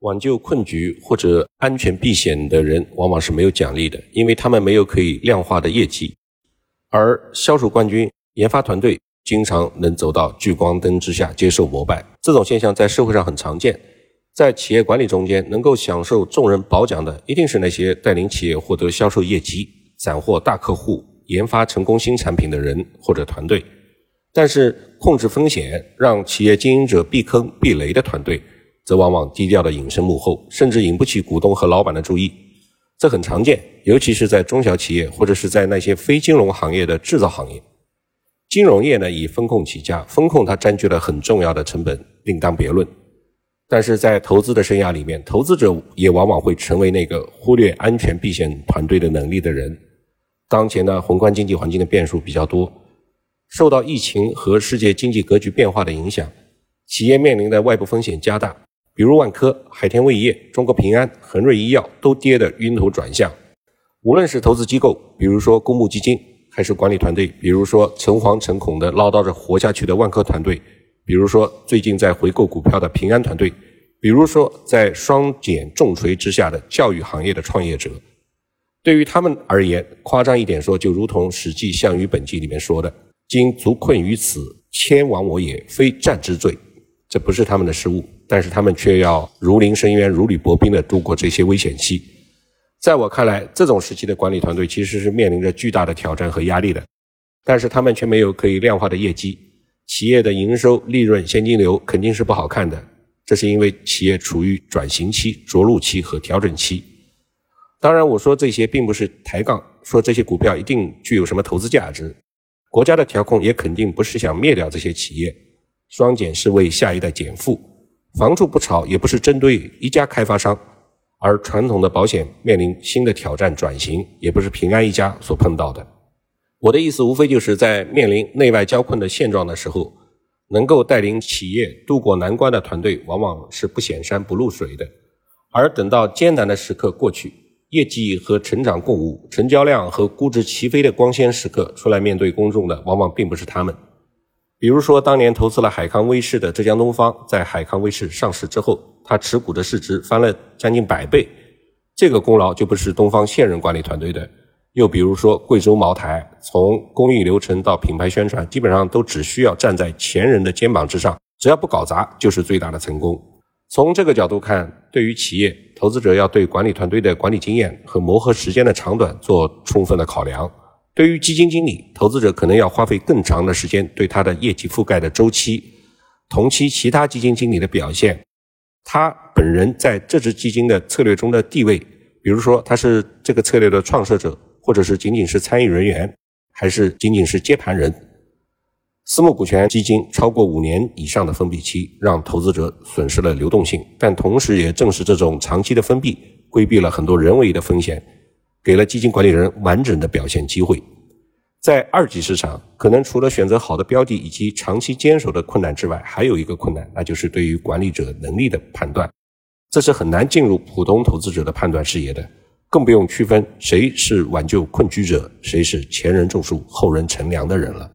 挽救困局或者安全避险的人，往往是没有奖励的，因为他们没有可以量化的业绩。而销售冠军、研发团队经常能走到聚光灯之下接受膜拜，这种现象在社会上很常见。在企业管理中间，能够享受众人褒奖的，一定是那些带领企业获得销售业绩、斩获大客户、研发成功新产品的人或者团队。但是，控制风险、让企业经营者避坑避雷的团队。则往往低调的隐身幕后，甚至引不起股东和老板的注意，这很常见，尤其是在中小企业或者是在那些非金融行业的制造行业。金融业呢以风控起家，风控它占据了很重要的成本，另当别论。但是在投资的生涯里面，投资者也往往会成为那个忽略安全避险团队的能力的人。当前呢宏观经济环境的变数比较多，受到疫情和世界经济格局变化的影响，企业面临的外部风险加大。比如万科、海天味业、中国平安、恒瑞医药都跌得晕头转向。无论是投资机构，比如说公募基金，还是管理团队，比如说诚惶诚恐地唠叨着活下去的万科团队，比如说最近在回购股票的平安团队，比如说在双减重锤之下的教育行业的创业者，对于他们而言，夸张一点说，就如同《史记·项羽本纪》里面说的：“今足困于此，千亡我也，非战之罪。”这不是他们的失误。但是他们却要如临深渊、如履薄冰地度过这些危险期。在我看来，这种时期的管理团队其实是面临着巨大的挑战和压力的。但是他们却没有可以量化的业绩，企业的营收、利润、现金流肯定是不好看的。这是因为企业处于转型期、着陆期和调整期。当然，我说这些并不是抬杠，说这些股票一定具有什么投资价值。国家的调控也肯定不是想灭掉这些企业，双减是为下一代减负。房住不炒也不是针对一家开发商，而传统的保险面临新的挑战转型，也不是平安一家所碰到的。我的意思无非就是在面临内外交困的现状的时候，能够带领企业渡过难关的团队，往往是不显山不露水的。而等到艰难的时刻过去，业绩和成长共舞，成交量和估值齐飞的光鲜时刻出来面对公众的，往往并不是他们。比如说，当年投资了海康威视的浙江东方，在海康威视上市之后，它持股的市值翻了将近百倍，这个功劳就不是东方现任管理团队的。又比如说，贵州茅台，从工艺流程到品牌宣传，基本上都只需要站在前人的肩膀之上，只要不搞砸，就是最大的成功。从这个角度看，对于企业投资者，要对管理团队的管理经验和磨合时间的长短做充分的考量。对于基金经理，投资者可能要花费更长的时间对他的业绩覆盖的周期、同期其他基金经理的表现、他本人在这支基金的策略中的地位，比如说他是这个策略的创设者，或者是仅仅是参与人员，还是仅仅是接盘人。私募股权基金超过五年以上的封闭期，让投资者损失了流动性，但同时也正是这种长期的封闭，规避了很多人为的风险。给了基金管理人完整的表现机会，在二级市场，可能除了选择好的标的以及长期坚守的困难之外，还有一个困难，那就是对于管理者能力的判断，这是很难进入普通投资者的判断视野的，更不用区分谁是挽救困局者，谁是前人种树后人乘凉的人了。